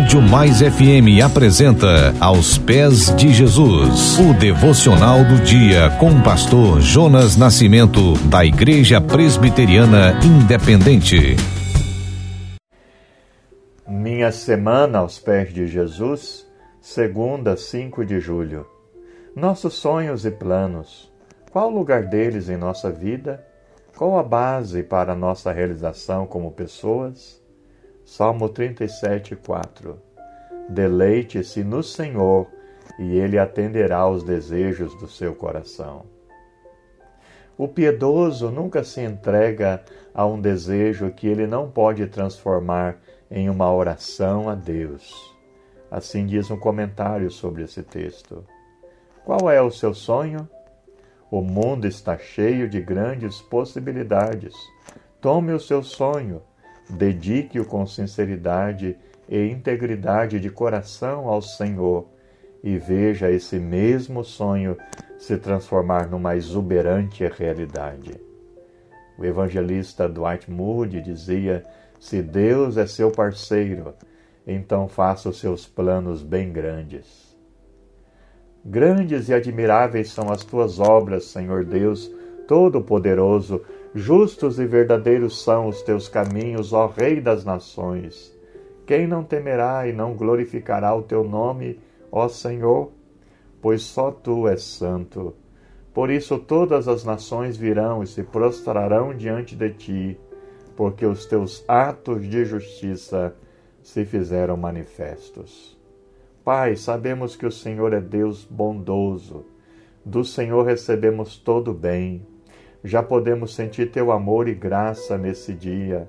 Rádio Mais FM apresenta Aos Pés de Jesus, o devocional do dia com o pastor Jonas Nascimento, da Igreja Presbiteriana Independente. Minha semana aos pés de Jesus, segunda, 5 de julho. Nossos sonhos e planos. Qual o lugar deles em nossa vida? Qual a base para nossa realização como pessoas? Salmo 37, 4 Deleite-se no Senhor e Ele atenderá aos desejos do seu coração. O piedoso nunca se entrega a um desejo que ele não pode transformar em uma oração a Deus. Assim diz um comentário sobre esse texto. Qual é o seu sonho? O mundo está cheio de grandes possibilidades. Tome o seu sonho Dedique-o com sinceridade e integridade de coração ao Senhor e veja esse mesmo sonho se transformar numa exuberante realidade. O evangelista Dwight Moody dizia: Se Deus é seu parceiro, então faça os seus planos bem grandes. Grandes e admiráveis são as tuas obras, Senhor Deus Todo-Poderoso, Justos e verdadeiros são os teus caminhos, ó Rei das nações. Quem não temerá e não glorificará o teu nome, ó Senhor? Pois só tu és santo. Por isso todas as nações virão e se prostrarão diante de ti, porque os teus atos de justiça se fizeram manifestos. Pai, sabemos que o Senhor é Deus bondoso. Do Senhor recebemos todo bem já podemos sentir teu amor e graça nesse dia.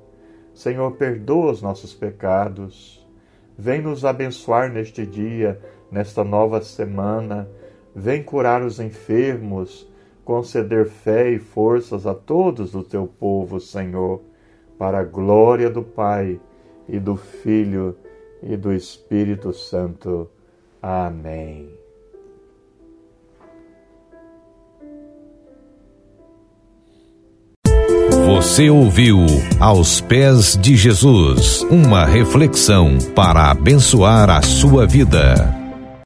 Senhor, perdoa os nossos pecados. Vem nos abençoar neste dia, nesta nova semana. Vem curar os enfermos, conceder fé e forças a todos do teu povo, Senhor, para a glória do Pai e do Filho e do Espírito Santo. Amém. Você ouviu Aos Pés de Jesus uma reflexão para abençoar a sua vida.